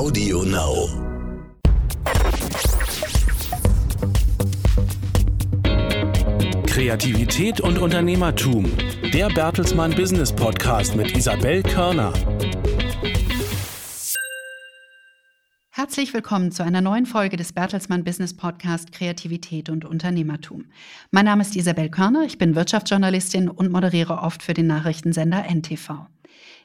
Audio Now. Kreativität und Unternehmertum. Der Bertelsmann Business Podcast mit Isabel Körner. Herzlich willkommen zu einer neuen Folge des Bertelsmann Business Podcast Kreativität und Unternehmertum. Mein Name ist Isabel Körner, ich bin Wirtschaftsjournalistin und moderiere oft für den Nachrichtensender NTV.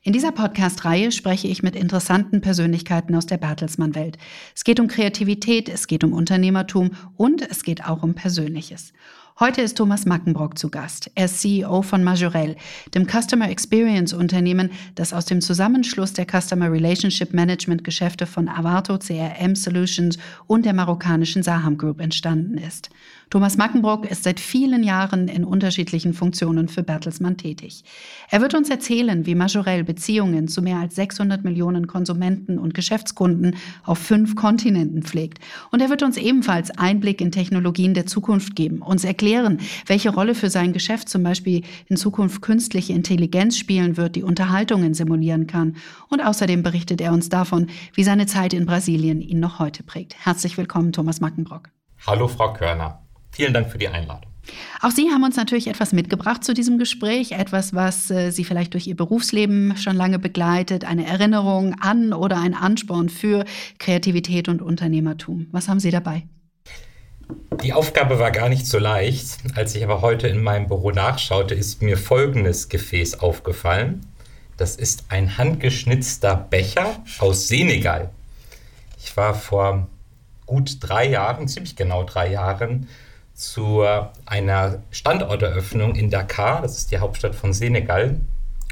In dieser Podcast-Reihe spreche ich mit interessanten Persönlichkeiten aus der Bertelsmann-Welt. Es geht um Kreativität, es geht um Unternehmertum und es geht auch um Persönliches. Heute ist Thomas Mackenbrock zu Gast. Er ist CEO von Majorel, dem Customer Experience Unternehmen, das aus dem Zusammenschluss der Customer Relationship Management Geschäfte von Avato CRM Solutions und der marokkanischen Saham Group entstanden ist. Thomas Mackenbrock ist seit vielen Jahren in unterschiedlichen Funktionen für Bertelsmann tätig. Er wird uns erzählen, wie Majorel Beziehungen zu mehr als 600 Millionen Konsumenten und Geschäftskunden auf fünf Kontinenten pflegt. Und er wird uns ebenfalls Einblick in Technologien der Zukunft geben, uns erklären, welche Rolle für sein Geschäft zum Beispiel in Zukunft künstliche Intelligenz spielen wird, die Unterhaltungen simulieren kann. Und außerdem berichtet er uns davon, wie seine Zeit in Brasilien ihn noch heute prägt. Herzlich willkommen, Thomas Mackenbrock. Hallo, Frau Körner. Vielen Dank für die Einladung. Auch Sie haben uns natürlich etwas mitgebracht zu diesem Gespräch, etwas, was äh, Sie vielleicht durch Ihr Berufsleben schon lange begleitet, eine Erinnerung an oder ein Ansporn für Kreativität und Unternehmertum. Was haben Sie dabei? Die Aufgabe war gar nicht so leicht. Als ich aber heute in meinem Büro nachschaute, ist mir folgendes Gefäß aufgefallen. Das ist ein handgeschnitzter Becher aus Senegal. Ich war vor gut drei Jahren, ziemlich genau drei Jahren, zu einer Standorteröffnung in Dakar, das ist die Hauptstadt von Senegal.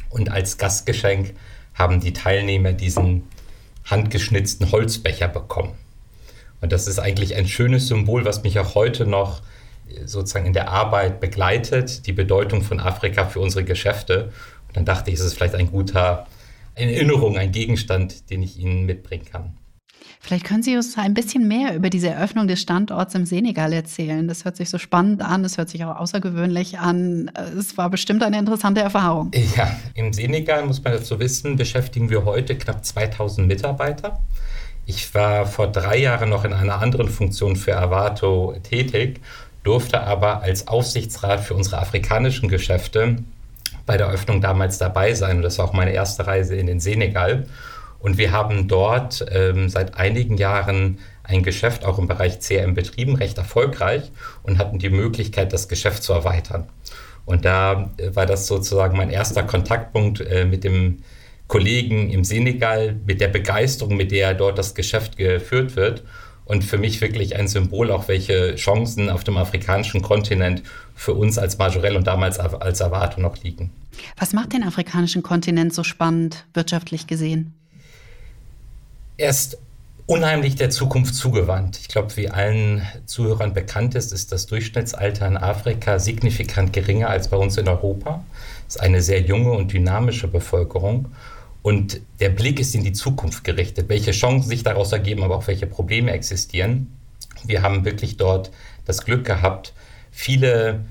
Und als Gastgeschenk haben die Teilnehmer diesen handgeschnitzten Holzbecher bekommen. Und das ist eigentlich ein schönes Symbol, was mich auch heute noch sozusagen in der Arbeit begleitet, die Bedeutung von Afrika für unsere Geschäfte. Und dann dachte ich, es ist vielleicht ein guter Erinnerung, ein Gegenstand, den ich Ihnen mitbringen kann. Vielleicht können Sie uns ein bisschen mehr über diese Eröffnung des Standorts im Senegal erzählen. Das hört sich so spannend an, es hört sich auch außergewöhnlich an. Es war bestimmt eine interessante Erfahrung. Ja, im Senegal, muss man dazu wissen, beschäftigen wir heute knapp 2000 Mitarbeiter. Ich war vor drei Jahren noch in einer anderen Funktion für Avato tätig, durfte aber als Aufsichtsrat für unsere afrikanischen Geschäfte bei der Öffnung damals dabei sein. Und das war auch meine erste Reise in den Senegal. Und wir haben dort ähm, seit einigen Jahren ein Geschäft auch im Bereich CRM betrieben, recht erfolgreich und hatten die Möglichkeit, das Geschäft zu erweitern. Und da äh, war das sozusagen mein erster Kontaktpunkt äh, mit dem Kollegen im Senegal, mit der Begeisterung, mit der dort das Geschäft geführt wird. Und für mich wirklich ein Symbol, auch welche Chancen auf dem afrikanischen Kontinent für uns als Majorel und damals als Avato noch liegen. Was macht den afrikanischen Kontinent so spannend, wirtschaftlich gesehen? Er ist unheimlich der Zukunft zugewandt. Ich glaube, wie allen Zuhörern bekannt ist, ist das Durchschnittsalter in Afrika signifikant geringer als bei uns in Europa. Es ist eine sehr junge und dynamische Bevölkerung. Und der Blick ist in die Zukunft gerichtet, welche Chancen sich daraus ergeben, aber auch welche Probleme existieren. Wir haben wirklich dort das Glück gehabt, viele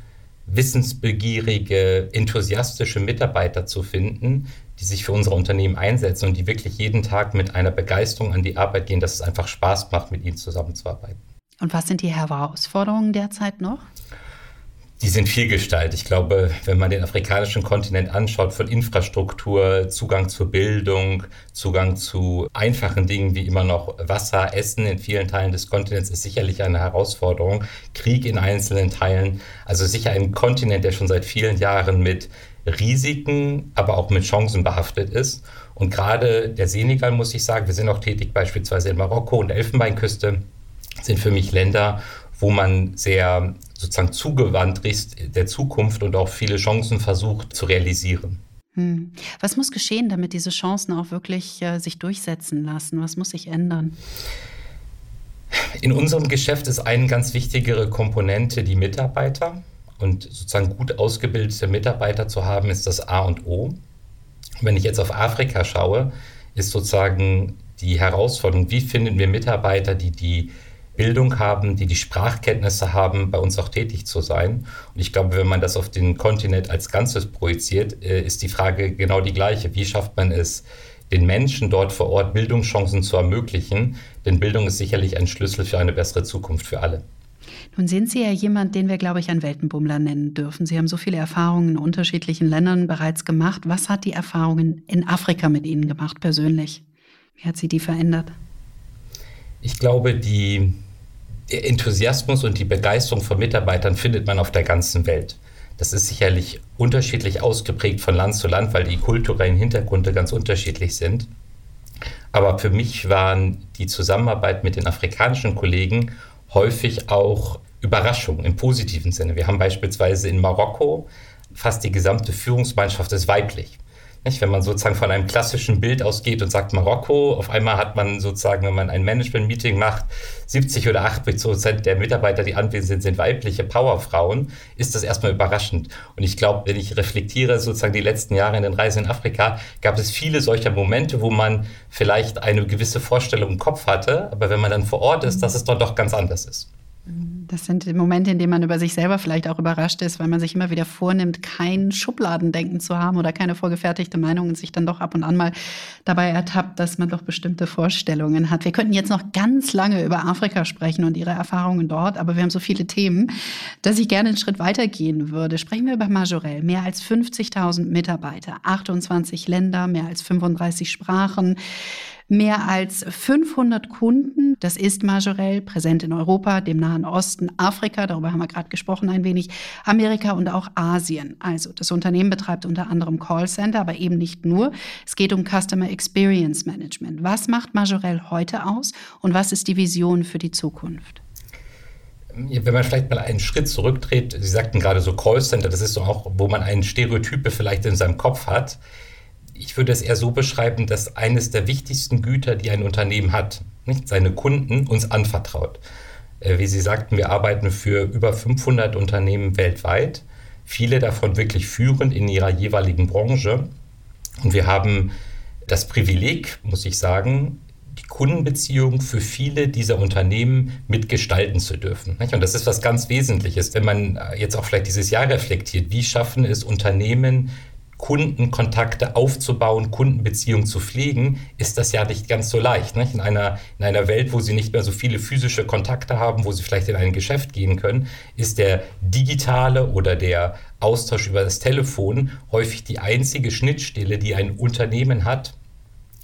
wissensbegierige, enthusiastische Mitarbeiter zu finden, die sich für unsere Unternehmen einsetzen und die wirklich jeden Tag mit einer Begeisterung an die Arbeit gehen, dass es einfach Spaß macht, mit ihnen zusammenzuarbeiten. Und was sind die Herausforderungen derzeit noch? Die sind vielgestaltig. Ich glaube, wenn man den afrikanischen Kontinent anschaut, von Infrastruktur, Zugang zur Bildung, Zugang zu einfachen Dingen wie immer noch Wasser, Essen in vielen Teilen des Kontinents ist sicherlich eine Herausforderung. Krieg in einzelnen Teilen. Also sicher ein Kontinent, der schon seit vielen Jahren mit Risiken, aber auch mit Chancen behaftet ist. Und gerade der Senegal, muss ich sagen, wir sind auch tätig beispielsweise in Marokko und Elfenbeinküste, sind für mich Länder, wo man sehr sozusagen zugewandt ist der Zukunft und auch viele Chancen versucht zu realisieren. Hm. Was muss geschehen, damit diese Chancen auch wirklich äh, sich durchsetzen lassen? Was muss sich ändern? In unserem Geschäft ist eine ganz wichtigere Komponente die Mitarbeiter. Und sozusagen gut ausgebildete Mitarbeiter zu haben, ist das A und O. Wenn ich jetzt auf Afrika schaue, ist sozusagen die Herausforderung, wie finden wir Mitarbeiter, die die Bildung haben, die die Sprachkenntnisse haben, bei uns auch tätig zu sein. Und ich glaube, wenn man das auf den Kontinent als Ganzes projiziert, äh, ist die Frage genau die gleiche. Wie schafft man es, den Menschen dort vor Ort Bildungschancen zu ermöglichen. Denn Bildung ist sicherlich ein Schlüssel für eine bessere Zukunft für alle. Nun sind Sie ja jemand, den wir, glaube ich, einen Weltenbummler nennen dürfen. Sie haben so viele Erfahrungen in unterschiedlichen Ländern bereits gemacht. Was hat die Erfahrungen in Afrika mit Ihnen gemacht persönlich? Wie hat sie die verändert? Ich glaube, die, der Enthusiasmus und die Begeisterung von Mitarbeitern findet man auf der ganzen Welt. Das ist sicherlich unterschiedlich ausgeprägt von Land zu Land, weil die kulturellen Hintergründe ganz unterschiedlich sind. Aber für mich waren die Zusammenarbeit mit den afrikanischen Kollegen häufig auch Überraschungen im positiven Sinne. Wir haben beispielsweise in Marokko fast die gesamte Führungsmannschaft ist weiblich. Nicht? Wenn man sozusagen von einem klassischen Bild ausgeht und sagt Marokko, auf einmal hat man sozusagen, wenn man ein Management-Meeting macht, 70 oder 80 Prozent der Mitarbeiter, die anwesend sind, sind weibliche Powerfrauen, ist das erstmal überraschend. Und ich glaube, wenn ich reflektiere sozusagen die letzten Jahre in den Reisen in Afrika, gab es viele solcher Momente, wo man vielleicht eine gewisse Vorstellung im Kopf hatte, aber wenn man dann vor Ort ist, dass es dort doch ganz anders ist. Das sind Momente, in denen man über sich selber vielleicht auch überrascht ist, weil man sich immer wieder vornimmt, kein Schubladendenken zu haben oder keine vorgefertigte Meinung und sich dann doch ab und an mal dabei ertappt, dass man doch bestimmte Vorstellungen hat. Wir könnten jetzt noch ganz lange über Afrika sprechen und ihre Erfahrungen dort, aber wir haben so viele Themen, dass ich gerne einen Schritt weitergehen würde. Sprechen wir über Majorel. Mehr als 50.000 Mitarbeiter, 28 Länder, mehr als 35 Sprachen mehr als 500 Kunden. Das ist Majorel, präsent in Europa, dem Nahen Osten, Afrika, darüber haben wir gerade gesprochen ein wenig, Amerika und auch Asien. Also das Unternehmen betreibt unter anderem Callcenter, aber eben nicht nur. Es geht um Customer Experience Management. Was macht Majorel heute aus und was ist die Vision für die Zukunft? wenn man vielleicht mal einen Schritt zurücktritt, Sie sagten gerade so Callcenter, das ist so auch, wo man einen Stereotype vielleicht in seinem Kopf hat ich würde es eher so beschreiben, dass eines der wichtigsten Güter, die ein Unternehmen hat, nicht seine Kunden uns anvertraut. Äh, wie Sie sagten, wir arbeiten für über 500 Unternehmen weltweit, viele davon wirklich führend in ihrer jeweiligen Branche. Und wir haben das Privileg, muss ich sagen, die Kundenbeziehung für viele dieser Unternehmen mitgestalten zu dürfen. Und das ist was ganz Wesentliches, wenn man jetzt auch vielleicht dieses Jahr reflektiert. Wie schaffen es Unternehmen, Kundenkontakte aufzubauen, Kundenbeziehungen zu pflegen, ist das ja nicht ganz so leicht. Nicht? In, einer, in einer Welt, wo sie nicht mehr so viele physische Kontakte haben, wo sie vielleicht in ein Geschäft gehen können, ist der digitale oder der Austausch über das Telefon häufig die einzige Schnittstelle, die ein Unternehmen hat,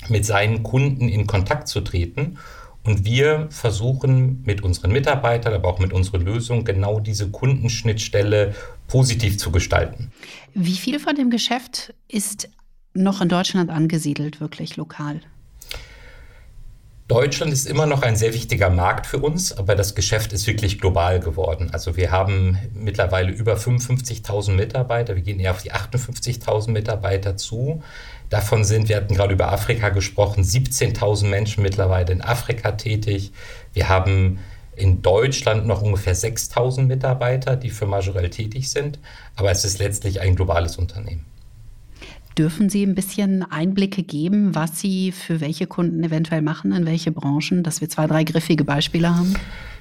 mit seinen Kunden in Kontakt zu treten. Und wir versuchen mit unseren Mitarbeitern, aber auch mit unserer Lösung genau diese Kundenschnittstelle positiv zu gestalten. Wie viel von dem Geschäft ist noch in Deutschland angesiedelt, wirklich lokal? Deutschland ist immer noch ein sehr wichtiger Markt für uns, aber das Geschäft ist wirklich global geworden. Also wir haben mittlerweile über 55.000 Mitarbeiter, wir gehen eher auf die 58.000 Mitarbeiter zu. Davon sind, wir hatten gerade über Afrika gesprochen, 17.000 Menschen mittlerweile in Afrika tätig. Wir haben in Deutschland noch ungefähr 6000 Mitarbeiter, die für Majorel tätig sind, aber es ist letztlich ein globales Unternehmen. Dürfen Sie ein bisschen Einblicke geben, was Sie für welche Kunden eventuell machen, in welche Branchen, dass wir zwei, drei griffige Beispiele haben?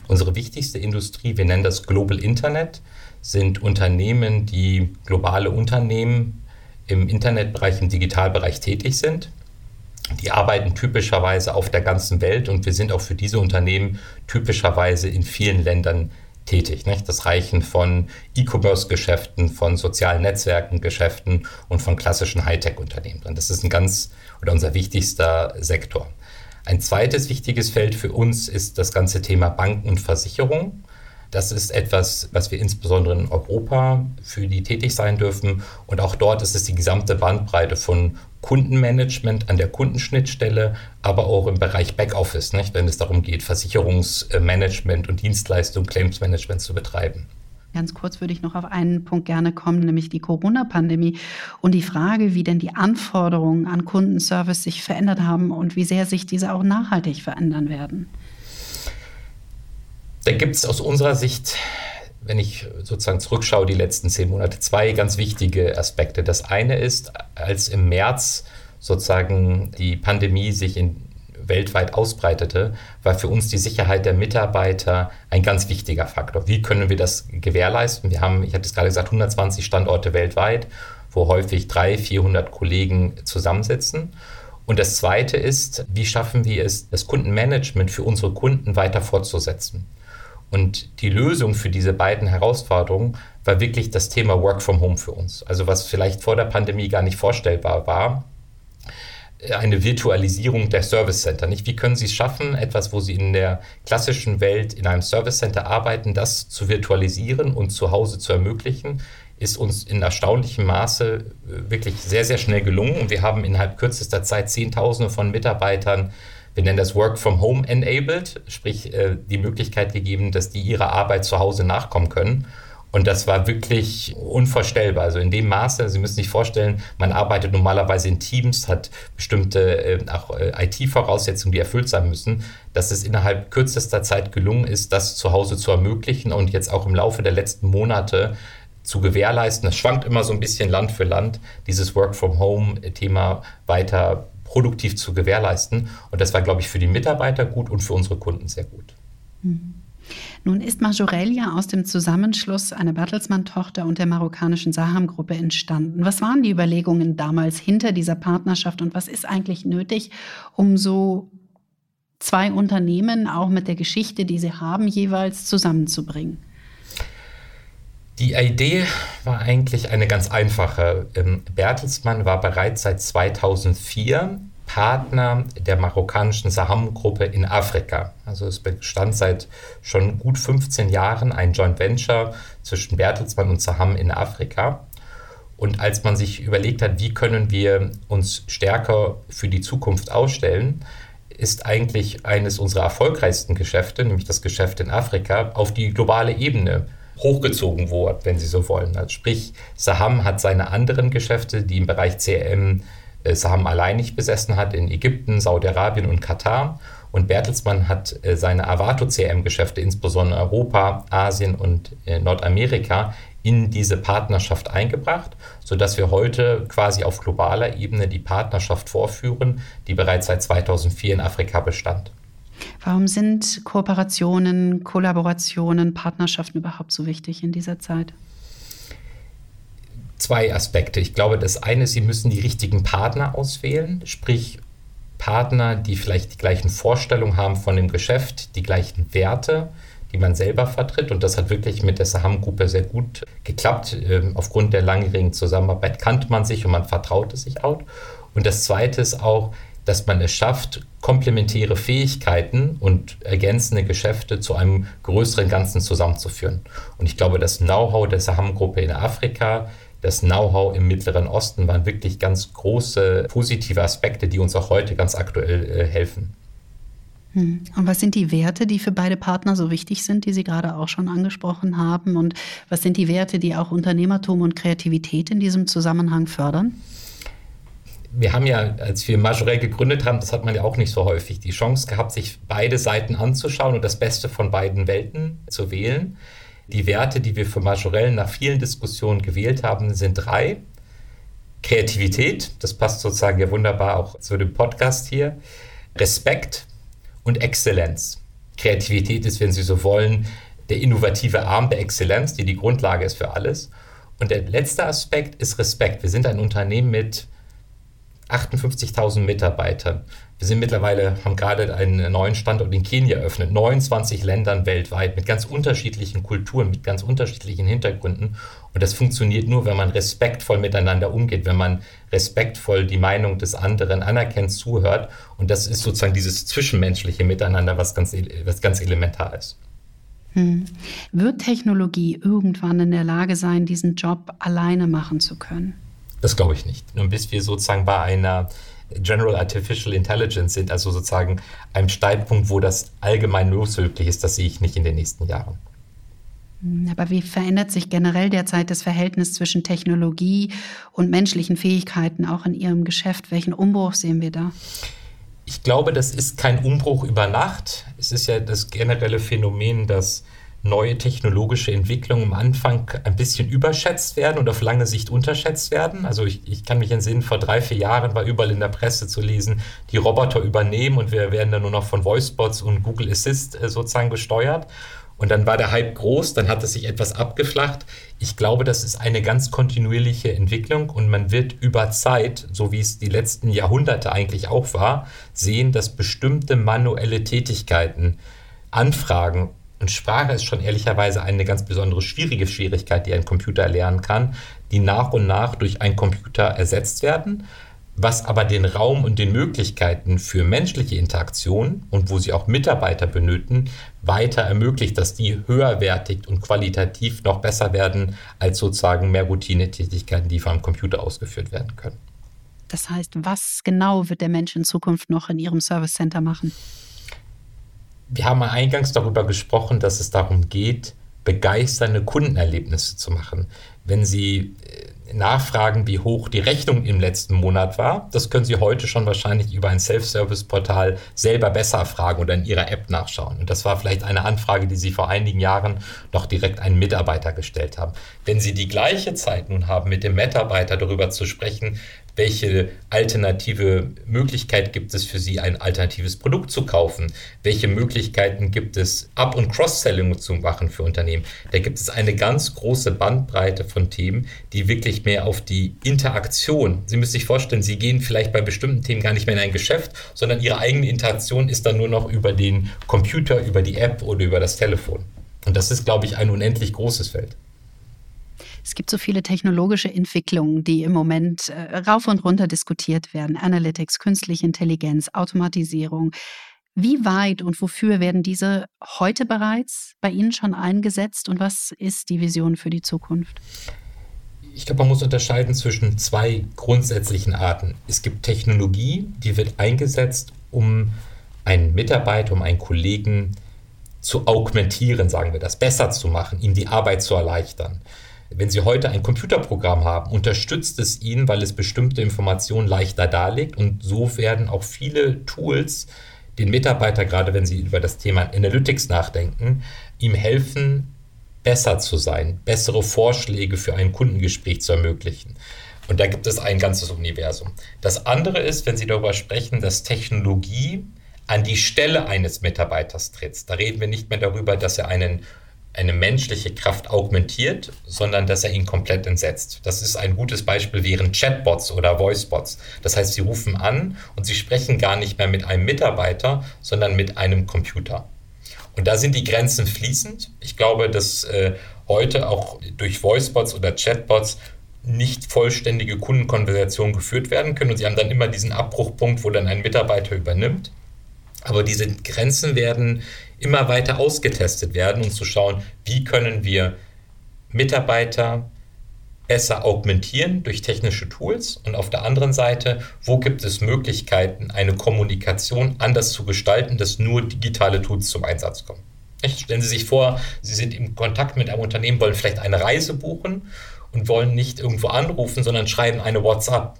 Unsere wichtigste Industrie, wir nennen das Global Internet, sind Unternehmen, die globale Unternehmen im Internetbereich, im Digitalbereich tätig sind. Die arbeiten typischerweise auf der ganzen Welt und wir sind auch für diese Unternehmen typischerweise in vielen Ländern tätig. Nicht? Das reichen von E-Commerce-Geschäften, von sozialen Netzwerken-Geschäften und von klassischen Hightech-Unternehmen drin. Das ist ein ganz oder unser wichtigster Sektor. Ein zweites wichtiges Feld für uns ist das ganze Thema Banken und Versicherung. Das ist etwas, was wir insbesondere in Europa für die tätig sein dürfen. Und auch dort ist es die gesamte Bandbreite von Kundenmanagement an der Kundenschnittstelle, aber auch im Bereich Backoffice, nicht, wenn es darum geht, Versicherungsmanagement und Dienstleistung, Claimsmanagement zu betreiben. Ganz kurz würde ich noch auf einen Punkt gerne kommen, nämlich die Corona-Pandemie und die Frage, wie denn die Anforderungen an Kundenservice sich verändert haben und wie sehr sich diese auch nachhaltig verändern werden. Da gibt es aus unserer Sicht, wenn ich sozusagen zurückschaue, die letzten zehn Monate, zwei ganz wichtige Aspekte. Das eine ist, als im März sozusagen die Pandemie sich in, weltweit ausbreitete, war für uns die Sicherheit der Mitarbeiter ein ganz wichtiger Faktor. Wie können wir das gewährleisten? Wir haben, ich hatte es gerade gesagt, 120 Standorte weltweit, wo häufig 300, 400 Kollegen zusammensitzen. Und das Zweite ist, wie schaffen wir es, das Kundenmanagement für unsere Kunden weiter fortzusetzen? Und die Lösung für diese beiden Herausforderungen war wirklich das Thema Work from Home für uns. Also was vielleicht vor der Pandemie gar nicht vorstellbar war, eine Virtualisierung der Service Center. Nicht? Wie können Sie es schaffen, etwas, wo Sie in der klassischen Welt in einem Service Center arbeiten, das zu virtualisieren und zu Hause zu ermöglichen? ist uns in erstaunlichem Maße äh, wirklich sehr, sehr schnell gelungen. Und wir haben innerhalb kürzester Zeit Zehntausende von Mitarbeitern, wir nennen das Work from Home enabled, sprich äh, die Möglichkeit gegeben, dass die ihrer Arbeit zu Hause nachkommen können. Und das war wirklich unvorstellbar. Also in dem Maße, Sie müssen sich vorstellen, man arbeitet normalerweise in Teams, hat bestimmte äh, auch äh, IT-Voraussetzungen, die erfüllt sein müssen, dass es innerhalb kürzester Zeit gelungen ist, das zu Hause zu ermöglichen und jetzt auch im Laufe der letzten Monate zu gewährleisten. Es schwankt immer so ein bisschen Land für Land, dieses Work-from-Home-Thema weiter produktiv zu gewährleisten. Und das war, glaube ich, für die Mitarbeiter gut und für unsere Kunden sehr gut. Mhm. Nun ist Majorel ja aus dem Zusammenschluss einer Bertelsmann-Tochter und der marokkanischen Saham-Gruppe entstanden. Was waren die Überlegungen damals hinter dieser Partnerschaft und was ist eigentlich nötig, um so zwei Unternehmen auch mit der Geschichte, die sie haben, jeweils zusammenzubringen? Die Idee war eigentlich eine ganz einfache. Ähm, Bertelsmann war bereits seit 2004 Partner der marokkanischen Saham-Gruppe in Afrika. Also es bestand seit schon gut 15 Jahren ein Joint Venture zwischen Bertelsmann und Saham in Afrika. Und als man sich überlegt hat, wie können wir uns stärker für die Zukunft ausstellen, ist eigentlich eines unserer erfolgreichsten Geschäfte, nämlich das Geschäft in Afrika, auf die globale Ebene hochgezogen wurde, wenn Sie so wollen. Also sprich, Saham hat seine anderen Geschäfte, die im Bereich CRM äh, Saham allein nicht besessen hat, in Ägypten, Saudi-Arabien und Katar. Und Bertelsmann hat äh, seine Avato CRM-Geschäfte, insbesondere Europa, Asien und äh, Nordamerika, in diese Partnerschaft eingebracht, sodass wir heute quasi auf globaler Ebene die Partnerschaft vorführen, die bereits seit 2004 in Afrika bestand. Warum sind Kooperationen, Kollaborationen, Partnerschaften überhaupt so wichtig in dieser Zeit? Zwei Aspekte. Ich glaube, das eine ist, Sie müssen die richtigen Partner auswählen, sprich Partner, die vielleicht die gleichen Vorstellungen haben von dem Geschäft, die gleichen Werte, die man selber vertritt. Und das hat wirklich mit der Saham-Gruppe sehr gut geklappt. Ähm, aufgrund der langjährigen Zusammenarbeit kannte man sich und man vertraute sich auch. Und das Zweite ist auch, dass man es schafft, komplementäre Fähigkeiten und ergänzende Geschäfte zu einem größeren Ganzen zusammenzuführen. Und ich glaube, das Know-how der Saham-Gruppe in Afrika, das Know-how im Mittleren Osten waren wirklich ganz große positive Aspekte, die uns auch heute ganz aktuell äh, helfen. Hm. Und was sind die Werte, die für beide Partner so wichtig sind, die Sie gerade auch schon angesprochen haben? Und was sind die Werte, die auch Unternehmertum und Kreativität in diesem Zusammenhang fördern? Wir haben ja, als wir Majorel gegründet haben, das hat man ja auch nicht so häufig, die Chance gehabt, sich beide Seiten anzuschauen und das Beste von beiden Welten zu wählen. Die Werte, die wir für Majorel nach vielen Diskussionen gewählt haben, sind drei. Kreativität, das passt sozusagen ja wunderbar auch zu dem Podcast hier. Respekt und Exzellenz. Kreativität ist, wenn Sie so wollen, der innovative Arm der Exzellenz, die die Grundlage ist für alles. Und der letzte Aspekt ist Respekt. Wir sind ein Unternehmen mit 58.000 Mitarbeitern. Wir sind mittlerweile, haben gerade einen neuen Standort in Kenia eröffnet, 29 Ländern weltweit mit ganz unterschiedlichen Kulturen, mit ganz unterschiedlichen Hintergründen. Und das funktioniert nur, wenn man respektvoll miteinander umgeht, wenn man respektvoll die Meinung des anderen anerkennt, zuhört. Und das ist sozusagen dieses zwischenmenschliche Miteinander, was ganz, was ganz elementar ist. Hm. Wird Technologie irgendwann in der Lage sein, diesen Job alleine machen zu können? Das glaube ich nicht. Und bis wir sozusagen bei einer General Artificial Intelligence sind, also sozusagen einem Streitpunkt, wo das allgemein möglich ist, das sehe ich nicht in den nächsten Jahren. Hm, aber wie verändert sich generell derzeit das Verhältnis zwischen Technologie und menschlichen Fähigkeiten auch in Ihrem Geschäft? Welchen Umbruch sehen wir da? Ich glaube, das ist kein Umbruch über Nacht. Es ist ja das generelle Phänomen, dass neue technologische Entwicklungen am Anfang ein bisschen überschätzt werden und auf lange Sicht unterschätzt werden. Also ich, ich kann mich entsinnen, vor drei, vier Jahren war überall in der Presse zu lesen, die Roboter übernehmen und wir werden dann nur noch von Voicebots und Google Assist äh, sozusagen gesteuert. Und dann war der Hype groß, dann hat es sich etwas abgeflacht. Ich glaube, das ist eine ganz kontinuierliche Entwicklung und man wird über Zeit, so wie es die letzten Jahrhunderte eigentlich auch war, sehen, dass bestimmte manuelle Tätigkeiten, Anfragen und Sprache ist schon ehrlicherweise eine ganz besondere schwierige Schwierigkeit, die ein Computer erlernen kann, die nach und nach durch einen Computer ersetzt werden was aber den Raum und den Möglichkeiten für menschliche Interaktion und wo sie auch Mitarbeiter benötigen, weiter ermöglicht, dass die höherwertig und qualitativ noch besser werden als sozusagen mehr Routinetätigkeiten, die vom Computer ausgeführt werden können. Das heißt, was genau wird der Mensch in Zukunft noch in Ihrem Service Center machen? Wir haben eingangs darüber gesprochen, dass es darum geht, begeisternde Kundenerlebnisse zu machen. Wenn Sie äh, nachfragen, wie hoch die Rechnung im letzten Monat war. Das können Sie heute schon wahrscheinlich über ein Self-Service-Portal selber besser fragen oder in Ihrer App nachschauen. Und das war vielleicht eine Anfrage, die Sie vor einigen Jahren noch direkt einen Mitarbeiter gestellt haben. Wenn Sie die gleiche Zeit nun haben, mit dem Mitarbeiter darüber zu sprechen, welche alternative Möglichkeit gibt es für Sie, ein alternatives Produkt zu kaufen? Welche Möglichkeiten gibt es, Up- und Cross-Selling zu machen für Unternehmen? Da gibt es eine ganz große Bandbreite von Themen, die wirklich mehr auf die Interaktion, Sie müssen sich vorstellen, Sie gehen vielleicht bei bestimmten Themen gar nicht mehr in ein Geschäft, sondern Ihre eigene Interaktion ist dann nur noch über den Computer, über die App oder über das Telefon. Und das ist, glaube ich, ein unendlich großes Feld. Es gibt so viele technologische Entwicklungen, die im Moment äh, rauf und runter diskutiert werden. Analytics, künstliche Intelligenz, Automatisierung. Wie weit und wofür werden diese heute bereits bei Ihnen schon eingesetzt und was ist die Vision für die Zukunft? Ich glaube, man muss unterscheiden zwischen zwei grundsätzlichen Arten. Es gibt Technologie, die wird eingesetzt, um einen Mitarbeiter, um einen Kollegen zu augmentieren, sagen wir das, besser zu machen, ihm die Arbeit zu erleichtern. Wenn Sie heute ein Computerprogramm haben, unterstützt es Ihnen, weil es bestimmte Informationen leichter darlegt. Und so werden auch viele Tools den Mitarbeiter, gerade wenn Sie über das Thema Analytics nachdenken, ihm helfen, besser zu sein, bessere Vorschläge für ein Kundengespräch zu ermöglichen. Und da gibt es ein ganzes Universum. Das andere ist, wenn Sie darüber sprechen, dass Technologie an die Stelle eines Mitarbeiters tritt. Da reden wir nicht mehr darüber, dass er einen eine menschliche Kraft augmentiert, sondern dass er ihn komplett entsetzt. Das ist ein gutes Beispiel wären Chatbots oder Voicebots. Das heißt, sie rufen an und sie sprechen gar nicht mehr mit einem Mitarbeiter, sondern mit einem Computer. Und da sind die Grenzen fließend. Ich glaube, dass äh, heute auch durch Voicebots oder Chatbots nicht vollständige Kundenkonversationen geführt werden können. Und sie haben dann immer diesen Abbruchpunkt, wo dann ein Mitarbeiter übernimmt. Aber diese Grenzen werden immer weiter ausgetestet werden, um zu schauen, wie können wir Mitarbeiter besser augmentieren durch technische Tools. Und auf der anderen Seite, wo gibt es Möglichkeiten, eine Kommunikation anders zu gestalten, dass nur digitale Tools zum Einsatz kommen. Stellen Sie sich vor, Sie sind im Kontakt mit einem Unternehmen, wollen vielleicht eine Reise buchen und wollen nicht irgendwo anrufen, sondern schreiben eine WhatsApp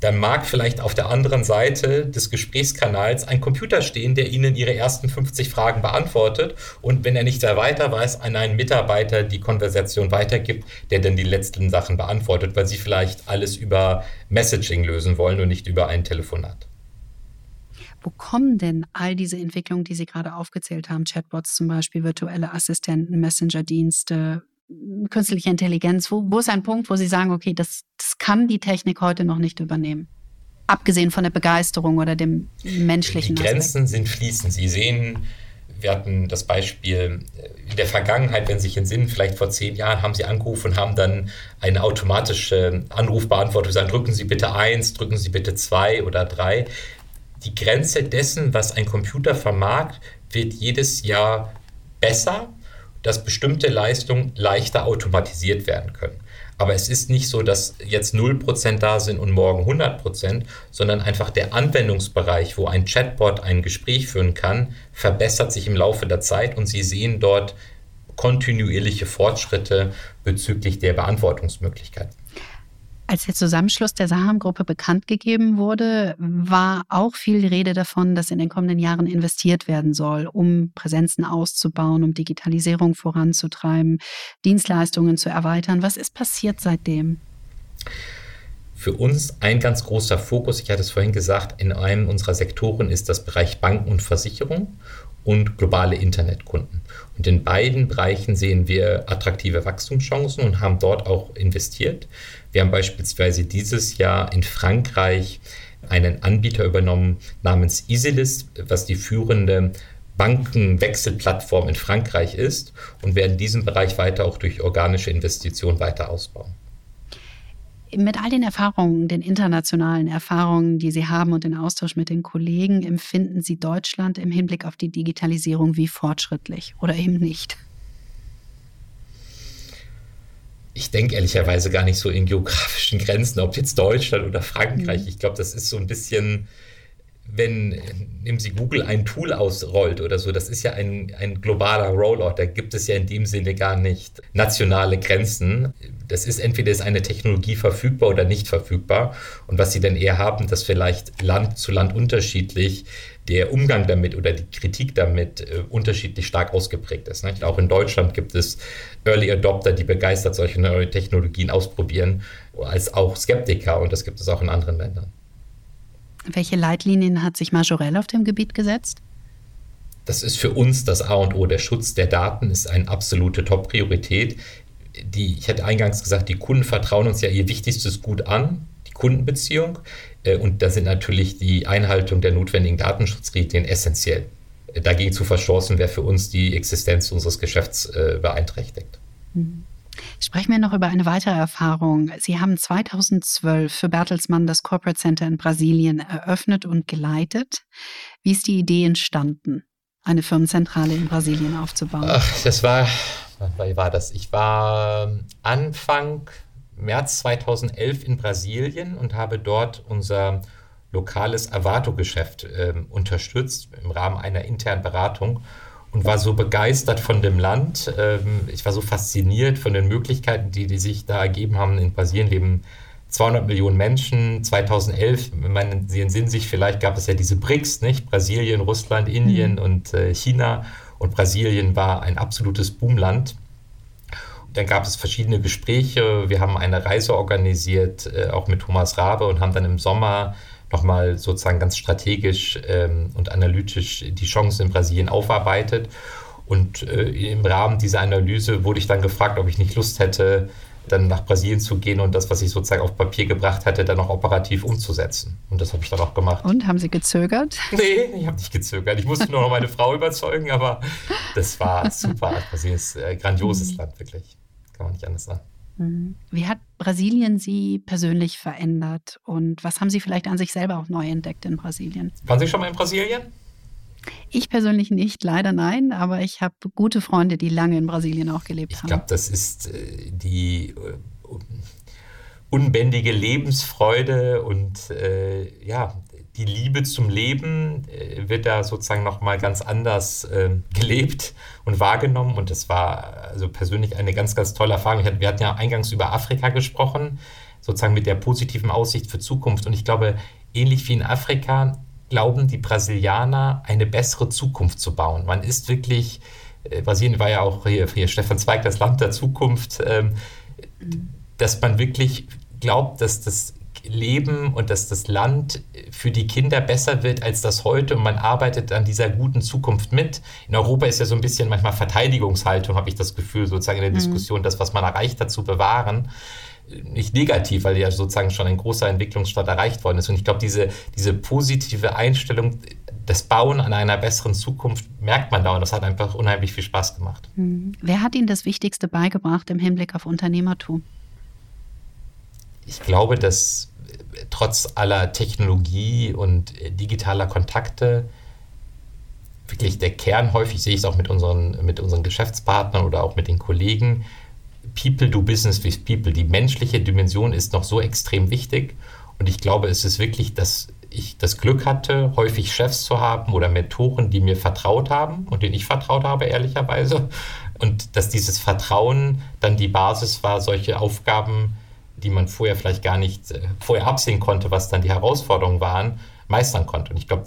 dann mag vielleicht auf der anderen Seite des Gesprächskanals ein Computer stehen, der Ihnen Ihre ersten 50 Fragen beantwortet und wenn er nicht sehr weiter weiß, an einen Mitarbeiter die Konversation weitergibt, der dann die letzten Sachen beantwortet, weil Sie vielleicht alles über Messaging lösen wollen und nicht über ein Telefonat. Wo kommen denn all diese Entwicklungen, die Sie gerade aufgezählt haben, Chatbots zum Beispiel, virtuelle Assistenten, Messenger-Dienste, künstliche Intelligenz? Wo, wo ist ein Punkt, wo Sie sagen, okay, das, das kann die Technik heute noch nicht übernehmen? Abgesehen von der Begeisterung oder dem menschlichen. Die Grenzen Aspekt. sind fließend. Sie sehen, wir hatten das Beispiel äh, in der Vergangenheit, wenn Sie sich entsinnen, vielleicht vor zehn Jahren haben Sie angerufen und haben dann eine automatische Anrufbeantwortung gesagt, drücken Sie bitte eins, drücken Sie bitte zwei oder drei. Die Grenze dessen, was ein Computer vermag, wird jedes Jahr besser dass bestimmte Leistungen leichter automatisiert werden können. Aber es ist nicht so, dass jetzt 0% da sind und morgen 100%, sondern einfach der Anwendungsbereich, wo ein Chatbot ein Gespräch führen kann, verbessert sich im Laufe der Zeit und Sie sehen dort kontinuierliche Fortschritte bezüglich der Beantwortungsmöglichkeiten. Als der Zusammenschluss der Saham-Gruppe bekannt gegeben wurde, war auch viel Rede davon, dass in den kommenden Jahren investiert werden soll, um Präsenzen auszubauen, um Digitalisierung voranzutreiben, Dienstleistungen zu erweitern. Was ist passiert seitdem? Für uns ein ganz großer Fokus, ich hatte es vorhin gesagt, in einem unserer Sektoren ist das Bereich Banken und Versicherung. und globale Internetkunden. Und in beiden Bereichen sehen wir attraktive Wachstumschancen und haben dort auch investiert. Wir haben beispielsweise dieses Jahr in Frankreich einen Anbieter übernommen namens EasyList, was die führende Bankenwechselplattform in Frankreich ist und werden diesen Bereich weiter auch durch organische Investitionen weiter ausbauen. Mit all den Erfahrungen, den internationalen Erfahrungen, die Sie haben und den Austausch mit den Kollegen, empfinden Sie Deutschland im Hinblick auf die Digitalisierung wie fortschrittlich oder eben nicht? Ich denke ehrlicherweise gar nicht so in geografischen Grenzen, ob jetzt Deutschland oder Frankreich. Mhm. Ich glaube, das ist so ein bisschen wenn, nehmen Sie Google ein Tool ausrollt oder so, das ist ja ein, ein globaler Rollout, da gibt es ja in dem Sinne gar nicht nationale Grenzen. Das ist entweder ist eine Technologie verfügbar oder nicht verfügbar. Und was Sie dann eher haben, dass vielleicht Land zu Land unterschiedlich der Umgang damit oder die Kritik damit äh, unterschiedlich stark ausgeprägt ist. Nicht? Auch in Deutschland gibt es Early Adopter, die begeistert solche neue Technologien ausprobieren, als auch Skeptiker. Und das gibt es auch in anderen Ländern. Welche Leitlinien hat sich Majorel auf dem Gebiet gesetzt? Das ist für uns das A und O. Der Schutz der Daten ist eine absolute Top-Priorität. ich hätte eingangs gesagt, die Kunden vertrauen uns ja ihr wichtigstes Gut an, die Kundenbeziehung. Äh, und da sind natürlich die Einhaltung der notwendigen Datenschutzrichtlinien essentiell. Dagegen zu verstoßen, wäre für uns die Existenz unseres Geschäfts äh, beeinträchtigt. Mhm. Sprechen wir noch über eine weitere Erfahrung. Sie haben 2012 für Bertelsmann das Corporate Center in Brasilien eröffnet und geleitet. Wie ist die Idee entstanden, eine Firmenzentrale in Brasilien aufzubauen? Ach, das war, war das? Ich war Anfang März 2011 in Brasilien und habe dort unser lokales Avato-Geschäft äh, unterstützt im Rahmen einer internen Beratung und war so begeistert von dem Land. Ähm, ich war so fasziniert von den Möglichkeiten, die, die sich da ergeben haben. In Brasilien leben 200 Millionen Menschen. 2011, meinen Sie entsinnen sich, vielleicht gab es ja diese BRICS, nicht? Brasilien, Russland, Indien mhm. und äh, China. Und Brasilien war ein absolutes Boomland. Dann gab es verschiedene Gespräche. Wir haben eine Reise organisiert, äh, auch mit Thomas Rabe, und haben dann im Sommer nochmal sozusagen ganz strategisch ähm, und analytisch die Chancen in Brasilien aufarbeitet. Und äh, im Rahmen dieser Analyse wurde ich dann gefragt, ob ich nicht Lust hätte, dann nach Brasilien zu gehen und das, was ich sozusagen auf Papier gebracht hatte, dann auch operativ umzusetzen. Und das habe ich dann auch gemacht. Und haben Sie gezögert? Nee, ich habe nicht gezögert. Ich musste nur noch meine Frau überzeugen, aber das war super. Brasilien ist ein grandioses mhm. Land, wirklich. Kann man nicht anders sagen. Mhm. Wie hat Brasilien Sie persönlich verändert und was haben Sie vielleicht an sich selber auch neu entdeckt in Brasilien? Waren Sie schon mal in Brasilien? Ich persönlich nicht, leider nein, aber ich habe gute Freunde, die lange in Brasilien auch gelebt ich haben. Ich glaube, das ist äh, die äh, unbändige Lebensfreude und äh, ja, die Liebe zum Leben äh, wird da sozusagen nochmal ganz anders äh, gelebt und wahrgenommen. Und das war also persönlich eine ganz, ganz tolle Erfahrung. wir hatten ja eingangs über Afrika gesprochen, sozusagen mit der positiven Aussicht für Zukunft. Und ich glaube, ähnlich wie in Afrika glauben die Brasilianer, eine bessere Zukunft zu bauen. Man ist wirklich, äh, Brasilien war ja auch hier, hier Stefan Zweig, das Land der Zukunft, ähm, dass man wirklich glaubt, dass das Leben und dass das Land für die Kinder besser wird als das heute und man arbeitet an dieser guten Zukunft mit. In Europa ist ja so ein bisschen manchmal Verteidigungshaltung, habe ich das Gefühl, sozusagen in der mhm. Diskussion, das, was man erreicht hat, zu bewahren nicht negativ, weil ja sozusagen schon ein großer Entwicklungsstand erreicht worden ist. Und ich glaube, diese, diese positive Einstellung, das Bauen an einer besseren Zukunft merkt man da und das hat einfach unheimlich viel Spaß gemacht. Mhm. Wer hat Ihnen das Wichtigste beigebracht im Hinblick auf Unternehmertum? Ich glaube, dass trotz aller Technologie und äh, digitaler Kontakte wirklich der Kern, häufig sehe ich es auch mit unseren, mit unseren Geschäftspartnern oder auch mit den Kollegen, People do business with people. Die menschliche Dimension ist noch so extrem wichtig und ich glaube, es ist wirklich, dass ich das Glück hatte, häufig Chefs zu haben oder Mentoren, die mir vertraut haben und denen ich vertraut habe, ehrlicherweise. Und dass dieses Vertrauen dann die Basis war, solche Aufgaben die man vorher vielleicht gar nicht äh, vorher absehen konnte, was dann die Herausforderungen waren, meistern konnte. Und ich glaube,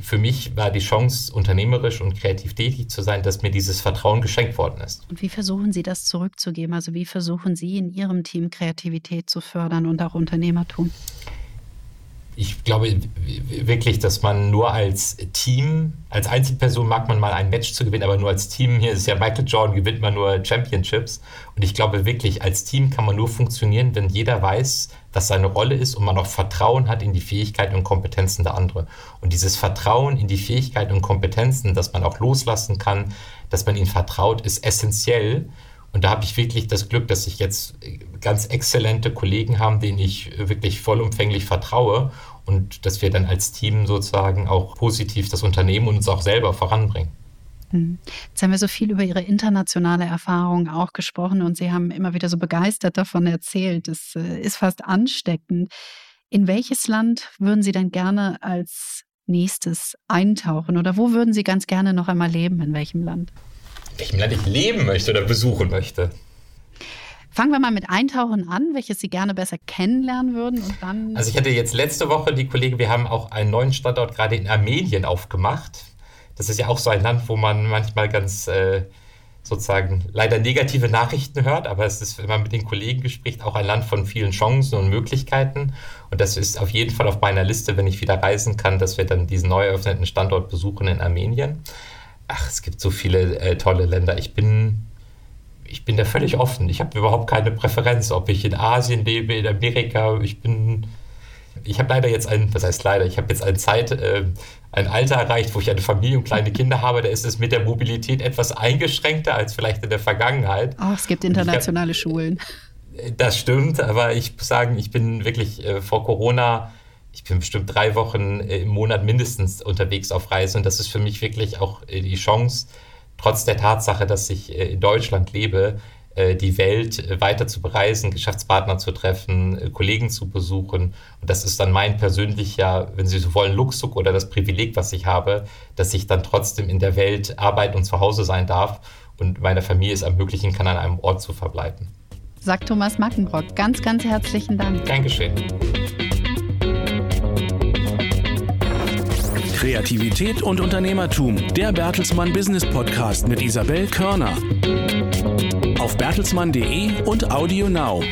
für mich war die Chance, unternehmerisch und kreativ tätig zu sein, dass mir dieses Vertrauen geschenkt worden ist. Und wie versuchen Sie das zurückzugeben? Also wie versuchen Sie in Ihrem Team Kreativität zu fördern und auch Unternehmertum? Ich glaube wirklich, dass man nur als Team, als Einzelperson mag man mal ein Match zu gewinnen, aber nur als Team, hier ist ja Michael Jordan, gewinnt man nur Championships. Und ich glaube wirklich, als Team kann man nur funktionieren, wenn jeder weiß, was seine Rolle ist und man auch Vertrauen hat in die Fähigkeiten und Kompetenzen der anderen. Und dieses Vertrauen in die Fähigkeiten und Kompetenzen, dass man auch loslassen kann, dass man ihnen vertraut, ist essentiell. Und da habe ich wirklich das Glück, dass ich jetzt ganz exzellente Kollegen habe, denen ich wirklich vollumfänglich vertraue und dass wir dann als Team sozusagen auch positiv das Unternehmen und uns auch selber voranbringen. Hm. Jetzt haben wir so viel über Ihre internationale Erfahrung auch gesprochen und Sie haben immer wieder so begeistert davon erzählt. Das äh, ist fast ansteckend. In welches Land würden Sie denn gerne als nächstes eintauchen oder wo würden Sie ganz gerne noch einmal leben? In welchem Land? Welchem Land ich leben möchte oder besuchen möchte. Fangen wir mal mit Eintauchen an, welches Sie gerne besser kennenlernen würden und dann. Also ich hatte jetzt letzte Woche die Kollegen, wir haben auch einen neuen Standort gerade in Armenien aufgemacht. Das ist ja auch so ein Land, wo man manchmal ganz äh, sozusagen leider negative Nachrichten hört, aber es ist, wenn man mit den Kollegen spricht, auch ein Land von vielen Chancen und Möglichkeiten. Und das ist auf jeden Fall auf meiner Liste, wenn ich wieder reisen kann, dass wir dann diesen neu eröffneten Standort besuchen in Armenien ach, es gibt so viele äh, tolle Länder. Ich bin, ich bin da völlig offen. Ich habe überhaupt keine Präferenz, ob ich in Asien lebe, in Amerika. Ich bin, ich habe leider jetzt ein, was heißt leider, ich habe jetzt eine Zeit, äh, ein Alter erreicht, wo ich eine Familie und kleine Kinder habe. Da ist es mit der Mobilität etwas eingeschränkter als vielleicht in der Vergangenheit. Oh, es gibt internationale hab, Schulen. Das stimmt, aber ich muss sagen, ich bin wirklich äh, vor Corona ich bin bestimmt drei Wochen äh, im Monat mindestens unterwegs auf Reisen und das ist für mich wirklich auch äh, die Chance, trotz der Tatsache, dass ich äh, in Deutschland lebe, die Welt weiter zu bereisen, Geschäftspartner zu treffen, Kollegen zu besuchen. Und das ist dann mein persönlicher, wenn Sie so wollen, Luxus oder das Privileg, was ich habe, dass ich dann trotzdem in der Welt arbeiten und zu Hause sein darf und meiner Familie es ermöglichen kann, an einem Ort zu verbleiben. Sagt Thomas Mackenbrock. Ganz, ganz herzlichen Dank. Dankeschön. Kreativität und Unternehmertum. Der Bertelsmann Business Podcast mit Isabel Körner. Auf bertelsmann.de und Audio Now.